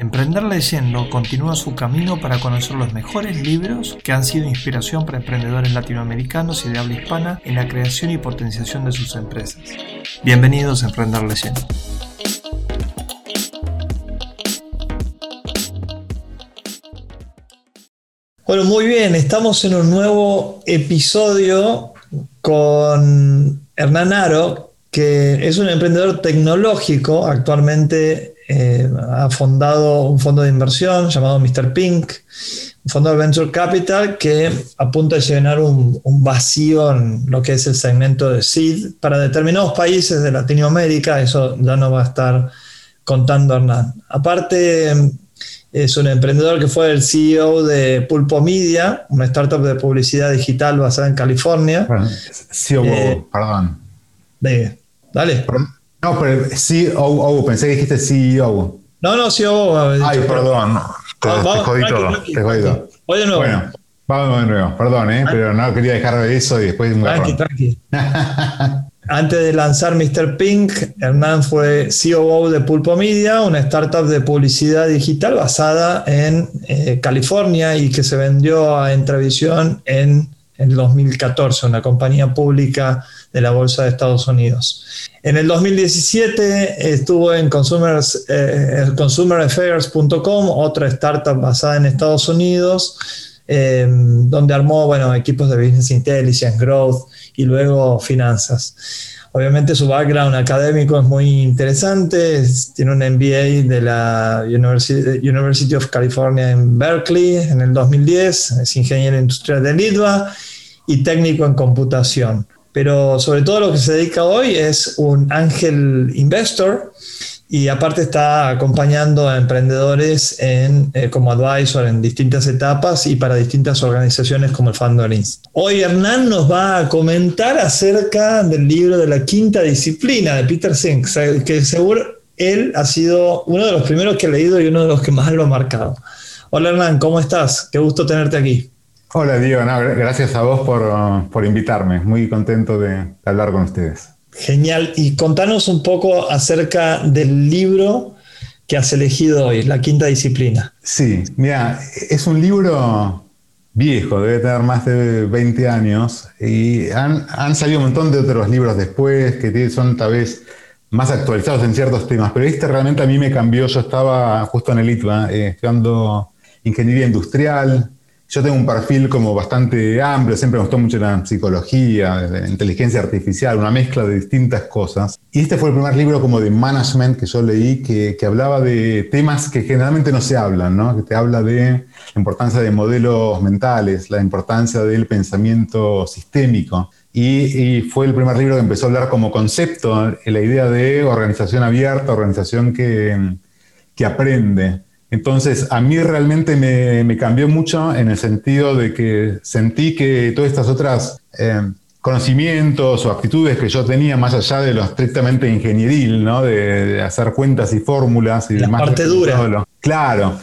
Emprender Leyendo continúa su camino para conocer los mejores libros que han sido inspiración para emprendedores latinoamericanos y de habla hispana en la creación y potenciación de sus empresas. Bienvenidos a Emprender Leyendo. Bueno, muy bien, estamos en un nuevo episodio con Hernán Aro, que es un emprendedor tecnológico, actualmente eh, ha fundado un fondo de inversión llamado Mr. Pink, un fondo de venture capital que apunta a llenar un, vacío en lo que es el segmento de seed para determinados países de Latinoamérica. Eso ya nos va a estar contando Hernán. Aparte, es un emprendedor que fue el CEO de Pulpo Media, una startup de publicidad digital basada en California. CEO, eh, perdón. dale. No, pero CEO, pensé que dijiste CEO. No, no, CEO. Ay, perdón. Te, jodí todo. te jodí todo. Voy de nuevo. Bueno, vamos de nuevo. Perdón, ¿eh? pero no quería dejar de eso y después un Tranqui, tranqui. Antes de lanzar Mr. Pink, Hernán fue CEO de Pulpo Media, una startup de publicidad digital basada en eh, California y que se vendió a Entravisión en el 2014, una compañía pública de la Bolsa de Estados Unidos. En el 2017 estuvo en Consumers, eh, consumeraffairs.com, otra startup basada en Estados Unidos, em, donde armó bueno, equipos de Business Intelligence, Growth y luego finanzas. Obviamente su background académico es muy interesante, tiene un MBA de la University, of California en Berkeley en el 2010, es ingeniero industrial de Lidva y técnico en computación pero sobre todo lo que se dedica hoy es un ángel investor y aparte está acompañando a emprendedores en, eh, como advisor en distintas etapas y para distintas organizaciones como el Funding Hoy Hernán nos va a comentar acerca del libro de la quinta disciplina de Peter Sink, que seguro él ha sido uno de los primeros que he leído y uno de los que más lo ha marcado. Hola Hernán, ¿cómo estás? Qué gusto tenerte aquí. Hola Diego, gracias a vos por, invitarme, muy contento de, hablar con ustedes. Genial, y contanos un poco acerca del libro que has elegido hoy, La Quinta Disciplina. Sí, mira, es un libro viejo, debe tener más de 20 años, y han, salido un montón de otros libros después que son tal vez más actualizados en ciertos temas, pero este realmente a mí me cambió, yo estaba justo en el ITBA eh, estudiando ingeniería industrial, yo tengo un perfil como bastante amplio, siempre me gustó mucho la psicología, la inteligencia artificial, una mezcla de distintas cosas. Y este fue el primer libro como de management que yo leí que, que hablaba de temas que generalmente no se hablan, ¿no? que te habla de la importancia de modelos mentales, la importancia del pensamiento sistémico. Y, y, fue el primer libro que empezó a hablar como concepto, la idea de organización abierta, organización que, que aprende. Entonces, a mí realmente me, cambió mucho en el sentido de que sentí que todas estas otras eh, conocimientos o actitudes que yo tenía, más allá de lo estrictamente ingenieril, ¿no? de, hacer cuentas y fórmulas y La parte dura. claro,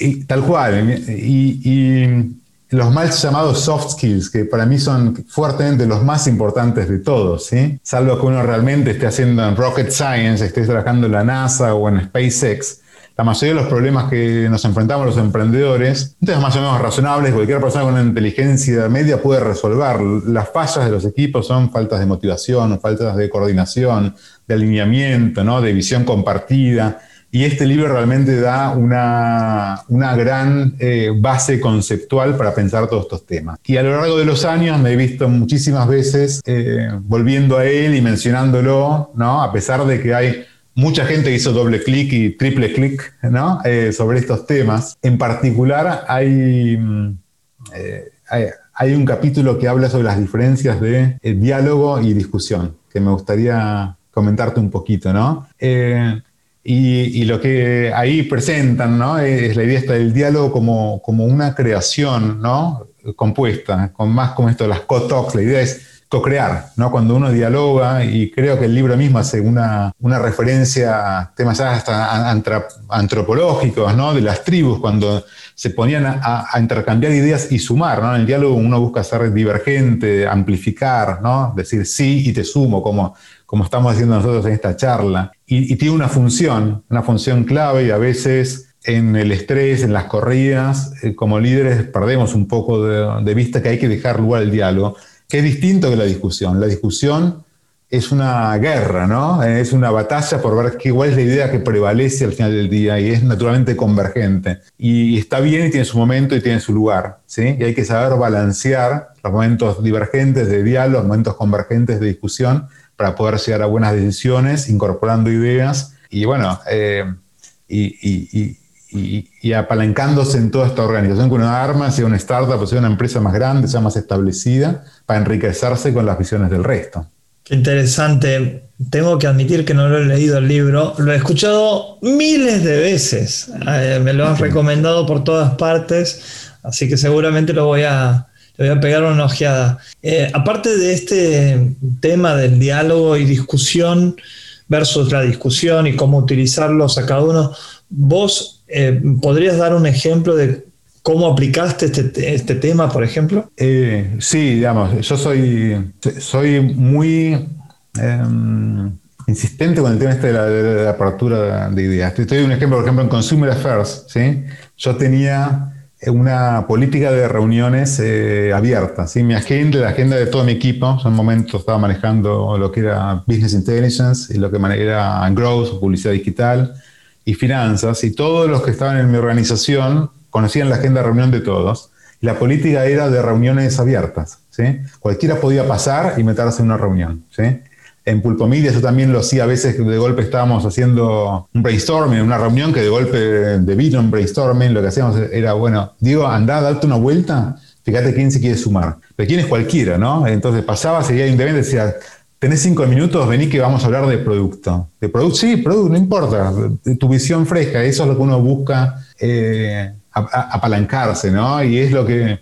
y, tal cual. Y, los mal llamados soft skills, que para mí son fuertemente los más importantes de todos, ¿sí? salvo que uno realmente esté haciendo en rocket science, esté trabajando en la NASA o en SpaceX la mayoría de los problemas que nos enfrentamos los emprendedores, entonces más o menos razonables, cualquier persona con una inteligencia media puede resolver. Las fallas de los equipos son faltas de motivación, faltas de coordinación, de alineamiento, ¿no? de visión compartida. Y este libro realmente da una, una gran eh, base conceptual para pensar todos estos temas. Y a lo largo de los años me he visto muchísimas veces eh, volviendo a él y mencionándolo, ¿no? a pesar de que hay mucha gente hizo doble clic y triple clic ¿no? Eh, sobre estos temas. En particular, mm, eh, hay, hay, un capítulo que habla sobre las diferencias de eh, diálogo y discusión, que me gustaría comentarte un poquito, ¿no? Y, lo que ahí presentan, ¿no? Es la idea del diálogo como, como una creación, ¿no? Compuesta, con más como esto las co-talks. La idea es co-crear, ¿no? Cuando uno dialoga, y creo que el libro mismo hace una, una referencia a temas hasta antropológicos, ¿no? De las tribus, cuando se ponían a, intercambiar ideas y sumar, ¿no? En el diálogo uno busca ser divergente, amplificar, ¿no? Decir sí y te sumo, como, como estamos haciendo nosotros en esta charla. Y, tiene una función, una función clave y a veces en el estrés, en las corridas, eh, como líderes perdemos un poco de, vista que hay que dejar lugar al diálogo, que es distinto que la discusión. La discusión es una guerra, ¿no? Es una batalla por ver qué, cuál es la idea que prevalece al final del día y es naturalmente convergente. Y, está bien y tiene su momento y tiene su lugar, ¿sí? Y hay que saber balancear los momentos divergentes de diálogo, los momentos convergentes de discusión para poder llegar a buenas decisiones, incorporando ideas y bueno, eh, y, y, apalancándose en toda esta organización que uno arma, sea una startup o sea una empresa más grande, sea más establecida, para enriquecerse con las visiones del resto. Qué interesante. Tengo que admitir que no lo he leído el libro, lo he escuchado miles de veces, eh, me lo han recomendado por todas partes, así que seguramente lo voy a, le voy a pegar una ojeada. Eh, aparte de este tema del diálogo y discusión versus la discusión y cómo utilizarlos a cada uno, vos eh, ¿Podrías dar un ejemplo de cómo aplicaste este, este tema, por ejemplo? Eh, sí, digamos, yo soy, soy muy em, insistente con el tema este de la, apertura de ideas. Te doy un ejemplo, por ejemplo, en Consumer Affairs, ¿sí? Yo tenía una política de reuniones eh, abierta. ¿sí? Mi agenda, la agenda de todo mi equipo, en un momento estaba manejando lo que era Business Intelligence y lo que era Growth, publicidad digital, y finanzas, y todos los que estaban en mi organización conocían la agenda de reunión de todos. La política era de reuniones abiertas. Cualquiera podía pasar y meterse en una reunión. ¿sí? En Pulpomidia yo también lo hacía, a veces de golpe estábamos haciendo un brainstorming, una reunión que de golpe de vino un brainstorming, lo que hacíamos era, bueno, digo, anda, date una vuelta, fíjate quién se quiere sumar. De quién es cualquiera, ¿no? Entonces pasaba, seguía independiente, decía, tenés cinco minutos, vení que vamos a hablar de producto. De producto, sí, producto, no importa. Tu visión fresca, eso es lo que uno busca eh, apalancarse, ¿no? Y es lo que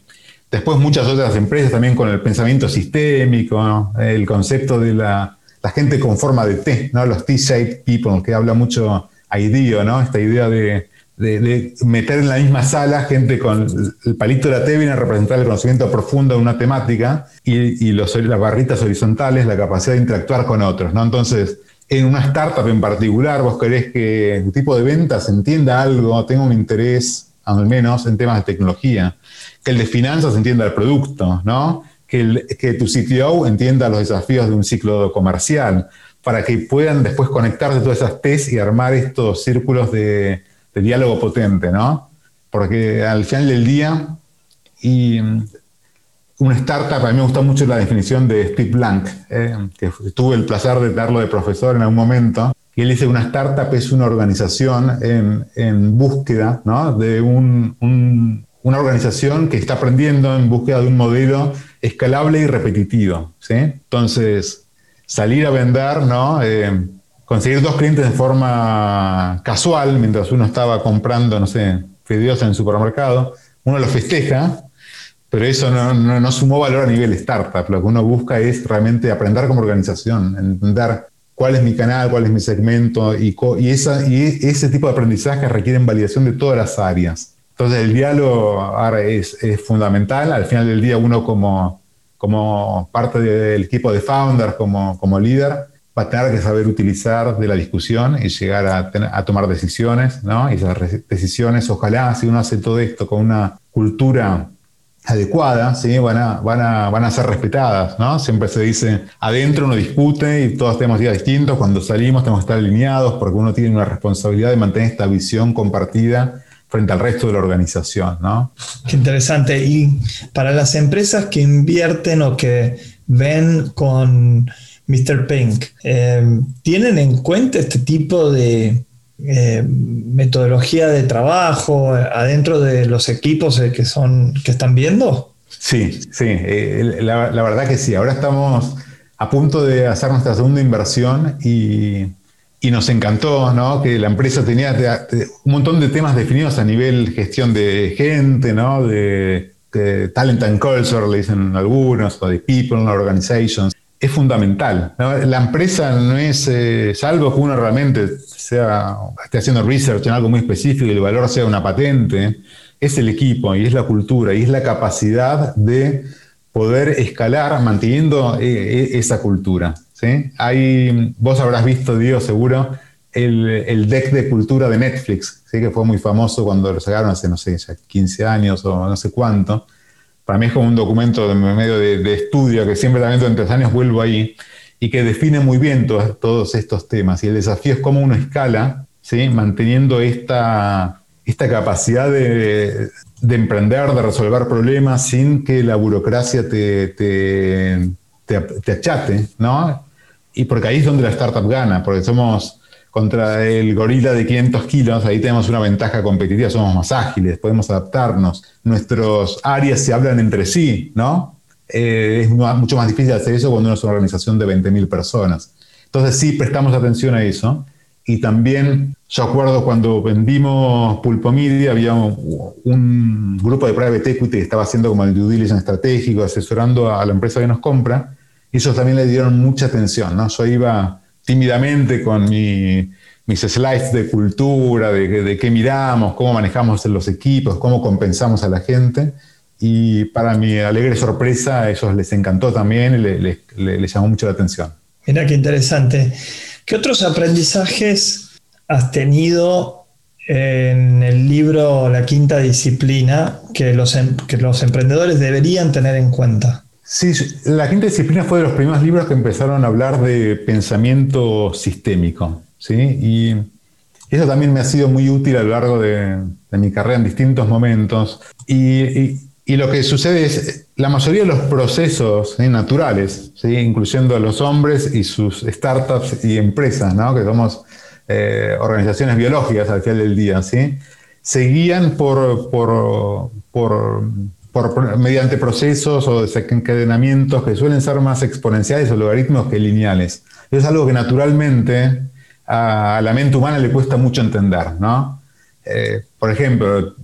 después muchas otras empresas también con el pensamiento sistémico, el concepto de la, gente con forma de T, ¿no? Los T-shaped people, que habla mucho IDEO, ¿no? Esta idea de de, meter en la misma sala gente con el palito de la T viene a representar el conocimiento profundo de una temática y, los, las barritas horizontales, la capacidad de interactuar con otros. ¿no? Entonces, en una startup en particular, vos querés que el tipo de ventas entienda algo, tenga un interés, al menos, en temas de tecnología, que el de finanzas entienda el producto, ¿no? que, el, que tu CTO entienda los desafíos de un ciclo comercial, para que puedan después conectarse todas esas T's y armar estos círculos de, de diálogo potente, ¿no? Porque al final del día, y mm, una startup, a mí me gusta mucho la definición de Steve Blank, eh, que tuve el placer de darlo de profesor en algún momento, y él dice una startup es una organización en, búsqueda ¿no? de un, una organización que está aprendiendo en búsqueda de un modelo escalable y repetitivo. ¿sí? Entonces, salir a vender, ¿no? Eh, conseguir dos clientes de forma casual, mientras uno estaba comprando, no sé, fideos en el supermercado, uno los festeja, pero eso no, sumó valor a nivel startup. Lo que uno busca es realmente aprender como organización, entender cuál es mi canal, cuál es mi segmento, y, ese tipo de aprendizaje requieren validación de todas las áreas. Entonces el diálogo es, fundamental. Al final del día uno como, parte del equipo de founders, como líder, a tener que saber utilizar de la discusión y llegar a, tomar decisiones, ¿no? Y esas decisiones, ojalá, si uno hace todo esto con una cultura adecuada, ¿sí? van, a, van, a, van a ser respetadas, ¿no? Siempre se dice, adentro uno discute y todos tenemos días distintos, cuando salimos tenemos que estar alineados porque uno tiene una responsabilidad de mantener esta visión compartida frente al resto de la organización, ¿no? Qué interesante. Y para las empresas que invierten o que ven con Mr. Pink, eh, ¿tienen en cuenta este tipo de eh, metodología de trabajo adentro de los equipos que, son, que están viendo? Sí, sí, eh, la, verdad que sí. Ahora estamos a punto de hacer nuestra segunda inversión y, nos encantó ¿no? que la empresa tenía un montón de temas definidos a nivel gestión de gente, ¿no? de, talent and culture, le dicen algunos, o de people, organizations es fundamental. La empresa no es, eh, salvo que uno realmente sea, esté haciendo research en algo muy específico y el valor sea una patente, es el equipo y es la cultura y es la capacidad de poder escalar manteniendo eh, eh, esa cultura. ¿sí? Hay, vos habrás visto, Diego, seguro, el, deck de cultura de Netflix, ¿sí? que fue muy famoso cuando lo sacaron hace, no sé, ya 15 años o no sé cuánto. Para mí es como un documento de medio de, estudio que siempre también durante los años vuelvo ahí y que define muy bien todos estos temas. Y el desafío es cómo uno escala, ¿sí? manteniendo esta, esta capacidad de, de emprender, de resolver problemas sin que la burocracia te, te, te, achate, ¿no? Y porque ahí es donde la startup gana, porque somos contra el gorila de 500 kilos, ahí tenemos una ventaja competitiva, somos más ágiles, podemos adaptarnos, nuestros áreas se hablan entre sí, ¿no? Eh, es mucho más difícil hacer eso cuando uno es una organización de 20.000 personas. Entonces sí, prestamos atención a eso. Y también, yo acuerdo cuando vendimos Pulpo Media, había un, grupo de private equity que estaba haciendo como el due diligence estratégico, asesorando a la empresa que nos compra, y ellos también le dieron mucha atención, ¿no? Yo iba tímidamente con mis slides de cultura, de, qué miramos, cómo manejamos los equipos, cómo compensamos a la gente, y para mi alegre sorpresa, a ellos les encantó también, y les llamó mucho la atención. Mira qué interesante. ¿Qué otros aprendizajes has tenido en el libro La Quinta Disciplina que los, em, que los emprendedores deberían tener en cuenta? Sí, La Quinta Disciplina fue de los primeros libros que empezaron a hablar de pensamiento sistémico. ¿sí? Y eso también me ha sido muy útil a lo largo de, mi carrera en distintos momentos. y, lo que sucede es, la mayoría de los procesos naturales, ¿sí? incluyendo a los hombres y sus startups y empresas, ¿no? que somos eh, organizaciones biológicas al final del día, ¿sí? se guían por, por, por, mediante procesos o desencadenamientos que suelen ser más exponenciales o logaritmos que lineales. Es algo que naturalmente a la mente humana le cuesta mucho entender. ¿no? Eh, por ejemplo,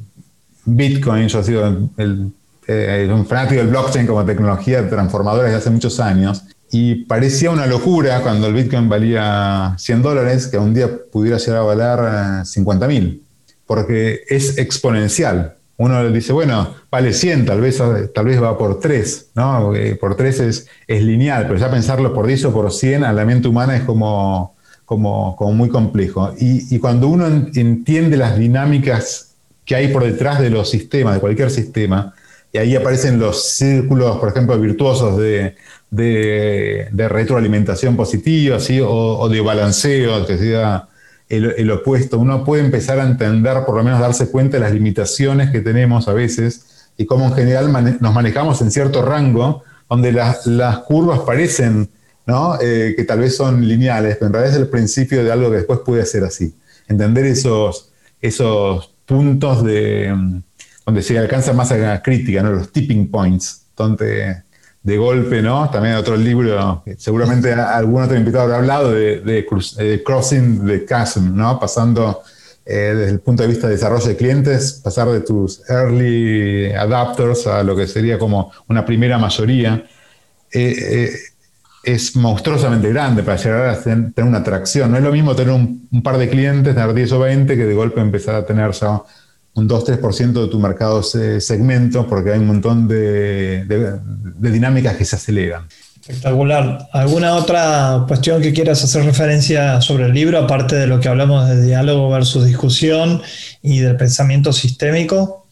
Bitcoin, yo he sido el, eh, un fanático del blockchain como tecnología transformadora desde hace muchos años. Y parecía una locura cuando el Bitcoin valía 100 dólares que un día pudiera llegar a valer 50 eh, mil, porque es exponencial. Uno dice, bueno, vale 100, tal vez, tal vez va por 3, ¿no? por 3 es, es lineal, pero ya pensarlo por 10 o por 100 a la mente humana es como, como, como muy complejo. Y, cuando uno entiende las dinámicas que hay por detrás de los sistemas, de cualquier sistema, y ahí aparecen los círculos, por ejemplo, virtuosos de, retroalimentación positiva, ¿sí? o, de balanceo, que sea el, opuesto. Uno puede empezar a entender, por lo menos darse cuenta de las limitaciones que tenemos a veces y cómo en general nos manejamos en cierto rango, donde las curvas parecen ¿no? Eh, que tal vez son lineales, pero en realidad es el principio de algo que después puede ser así. Entender esos, esos puntos de, donde se alcanza más a la crítica, ¿no? los tipping points, donde de golpe, ¿no? También otro libro, seguramente algún otro invitado habrá hablado de, Crossing the Chasm, ¿no? Pasando eh, desde el punto de vista de desarrollo de clientes, pasar de tus early adapters a lo que sería como una primera mayoría. Eh, eh, es monstruosamente grande para llegar a tener una atracción. No es lo mismo tener un, un, par de clientes, tener 10 o 20, que de golpe empezar a tener ya un 2-3% de tu mercado segmento porque hay un montón de, dinámicas que se aceleran. Espectacular. ¿Alguna otra cuestión que quieras hacer referencia sobre el libro, aparte de lo que hablamos de diálogo versus discusión y del pensamiento sistémico?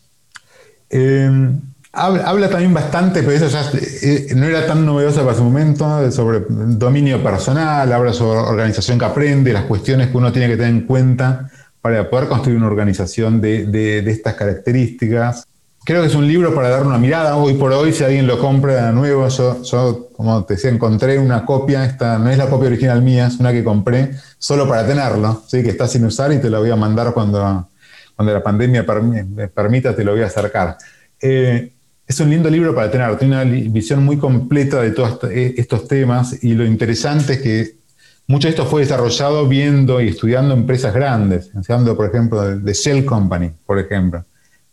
Em, habla, también bastante, pero eso ya eh, no era tan novedoso para ese momento, sobre dominio personal, habla sobre organización que aprende, las cuestiones que uno tiene que tener en cuenta para poder construir una organización de, estas características. Creo que es un libro para dar una mirada. Hoy por hoy, si alguien lo compra de nuevo, yo, como te decía, encontré una copia. Esta no es la copia original mía, es una que compré solo para tenerlo, ¿sí? que está sin usar y te la voy a mandar cuando, cuando la pandemia permita, te lo voy a acercar. Eh, es un lindo libro para tener, tiene una visión muy completa de todos estos temas y lo interesante es que mucho de esto fue desarrollado viendo y estudiando empresas grandes, estudiando, por ejemplo, de Shell Company, por ejemplo,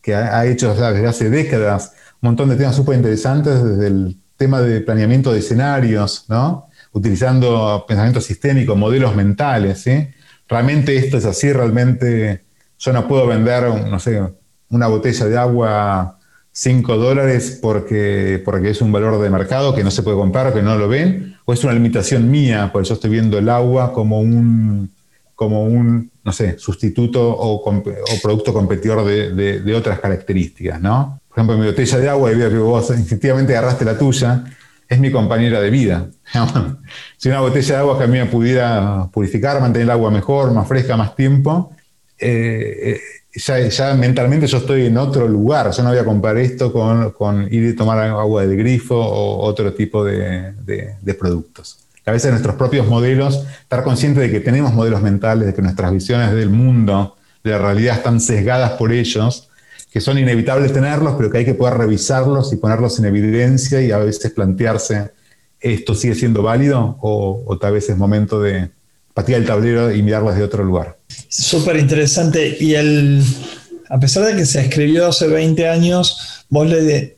que ha, hecho desde hace décadas un montón de temas súper interesantes, desde el tema de planeamiento de escenarios, ¿no? utilizando pensamiento sistémico, modelos mentales. ¿sí? Realmente esto es así, realmente yo no puedo vender, no sé, una botella de agua 5 dólares porque, porque es un valor de mercado que no se puede comprar, que no lo ven, o es una limitación mía, por eso estoy viendo el agua como un, como un, no sé, sustituto o, producto competidor de, otras características, ¿no? Por ejemplo, mi botella de agua, y veo que vos efectivamente agarraste la tuya, es mi compañera de vida. si una botella de agua que a mí me pudiera purificar, mantener el agua mejor, más fresca, más tiempo, eh, ya, mentalmente yo estoy en otro lugar. Yo no voy a comparar esto con, ir a tomar agua del grifo o otro tipo de productos a veces nuestros propios modelos, estar consciente de que tenemos modelos mentales, de que nuestras visiones del mundo, de la realidad están sesgadas por ellos, que son inevitables tenerlos, pero que hay que poder revisarlos y ponerlos en evidencia y a veces plantearse, ¿esto sigue siendo válido o, tal vez es momento de patear el tablero y mirarlos de otro lugar? Súper interesante. Y el, a pesar de que se escribió hace 20 años, vos le,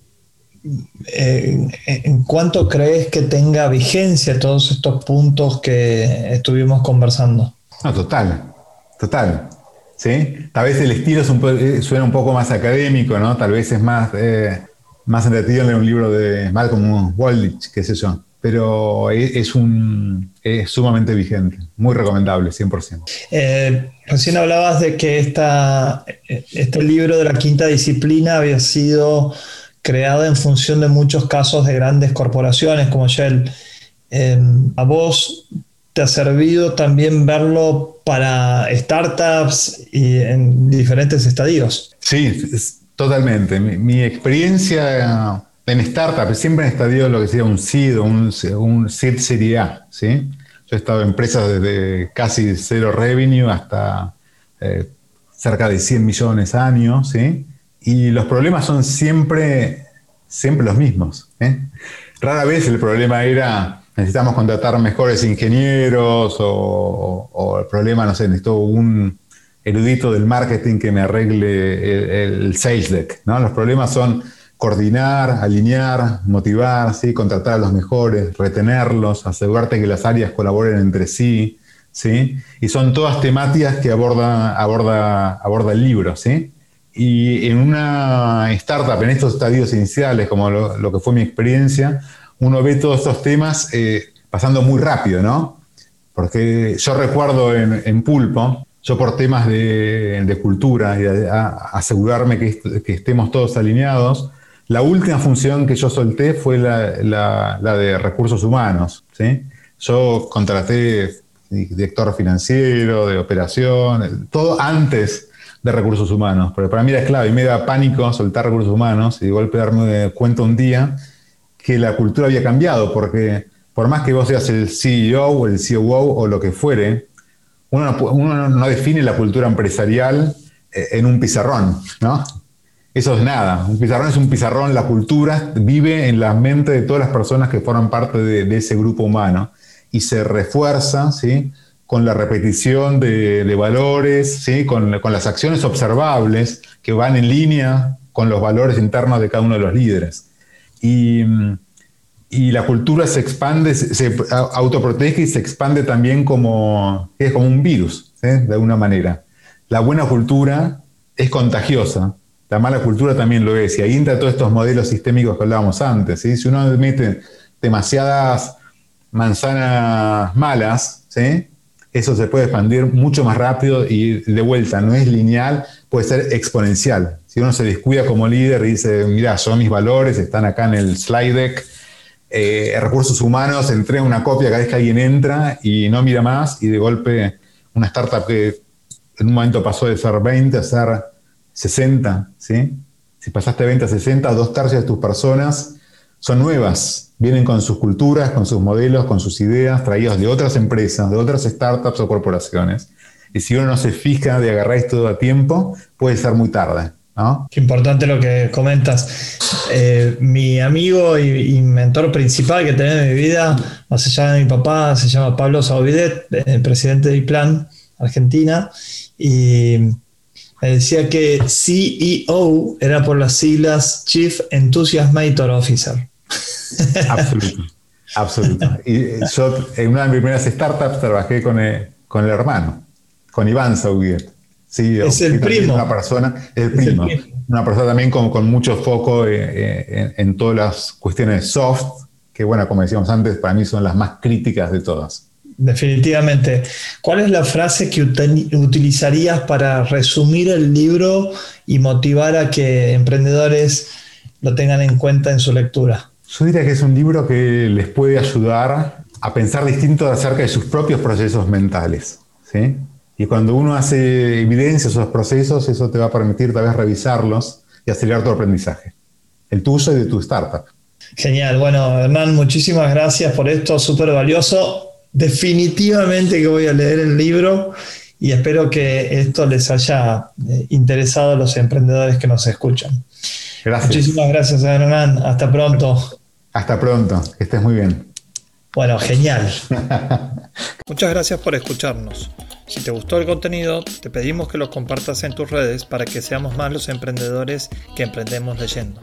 eh, ¿en cuánto crees que tenga vigencia todos estos puntos que estuvimos conversando? No, total, total. ¿sí? Tal vez el estilo eh, suena un poco más académico, ¿no? Tal vez es más, eh, más entretenido leer un libro de Malcolm Waldich, qué sé yo. Pero es, un, es sumamente vigente, muy recomendable, 100%. recién hablabas de que esta, este libro de la quinta disciplina había sido creado en función de muchos casos de grandes corporaciones como Shell. Em, ¿A vos te ha servido también verlo para startups y en diferentes estadios? Sí, totalmente. Mi, experiencia en startups, siempre en estadio lo que sería un SID, un, un SID Serie A. ¿sí? Yo he estado en empresas desde casi cero revenue hasta eh, cerca de 100 millones años. ¿sí? Y los problemas son siempre, siempre los mismos. ¿eh? Rara vez el problema era necesitamos contratar mejores ingenieros o, el problema, no sé, necesito un erudito del marketing que me arregle el, sales deck. ¿no? Los problemas son coordinar, alinear, motivar, ¿sí? contratar a los mejores, retenerlos, asegurarte que las áreas colaboren entre sí. ¿sí? Y son todas temáticas que aborda, aborda, aborda el libro. ¿sí? Y en una startup, en estos estadios iniciales, como lo, que fue mi experiencia, uno ve todos estos temas eh, pasando muy rápido, ¿no? Porque yo recuerdo en, Pulpo, yo por temas de, cultura y de, asegurarme que, estemos todos alineados, la última función que yo solté fue la, de recursos humanos. ¿sí? Yo contraté director financiero, de operación, todo antes de recursos humanos, porque para mí era clave y me da pánico soltar recursos humanos y de golpe darme cuenta un día que la cultura había cambiado, porque por más que vos seas el CEO o el COO o lo que fuere, uno no, uno no define la cultura empresarial eh, en un pizarrón, ¿no? Eso es nada. Un pizarrón es un pizarrón, la cultura vive en la mente de todas las personas que forman parte de, ese grupo humano y se refuerza, ¿sí? con la repetición de, valores, ¿sí? con, las acciones observables que van en línea con los valores internos de cada uno de los líderes. Y, la cultura se expande, se, autoprotege y se expande también como, es como un virus, de alguna manera. La buena cultura es contagiosa, la mala cultura también lo es, y ahí entra todos estos modelos sistémicos que hablábamos antes. Si uno mete demasiadas manzanas malas, ¿sí? eso se puede expandir mucho más rápido y de vuelta, no es lineal, puede ser exponencial. Si uno se descuida como líder y dice, mira, son mis valores, están acá en el slide deck, eh, recursos humanos, entrega una copia cada vez que alguien entra y no mira más y de golpe una startup que en un momento pasó de ser 20 a ser 60, ¿sí? Si pasaste de 20 a 60, dos tercios de tus personas son nuevas, vienen con sus culturas, con sus modelos, con sus ideas, traídos de otras empresas, de otras startups o corporaciones. Y si uno no se fija de agarrar esto a tiempo, puede ser muy tarde. ¿no? Qué importante lo que comentas. Eh, mi amigo y, mentor principal que tenía en mi vida, más allá de mi papá, se llama Pablo Saubidet, eh, presidente de IPLAN Argentina, y decía que CEO era por las siglas Chief Enthusiasmator Officer. Absoluto, absoluto. Y yo en una de mis primeras startups trabajé con el, con el hermano, con Iván Sauguet. Sí, es el primo. Una persona, el primo, Una persona también con, con mucho foco eh, eh, en, todas las cuestiones soft, que bueno, como decíamos antes, para mí son las más críticas de todas. Definitivamente. ¿Cuál es la frase que utilizarías para resumir el libro y motivar a que emprendedores lo tengan en cuenta en su lectura? Yo diría que es un libro que les puede ayudar a pensar distinto acerca de sus propios procesos mentales. ¿sí? Y cuando uno hace evidencia de esos procesos, eso te va a permitir tal vez revisarlos y acelerar tu aprendizaje, el tuyo y de tu startup. Genial, bueno, Hernán, muchísimas gracias por esto, súper valioso. Definitivamente que voy a leer el libro y espero que esto les haya eh, interesado a los emprendedores que nos escuchan. Gracias. Muchísimas gracias, Hernán. Hasta pronto. Hasta pronto, que estés muy bien. Bueno, genial. Muchas gracias por escucharnos. Si te gustó el contenido, te pedimos que lo compartas en tus redes para que seamos más los emprendedores que emprendemos leyendo.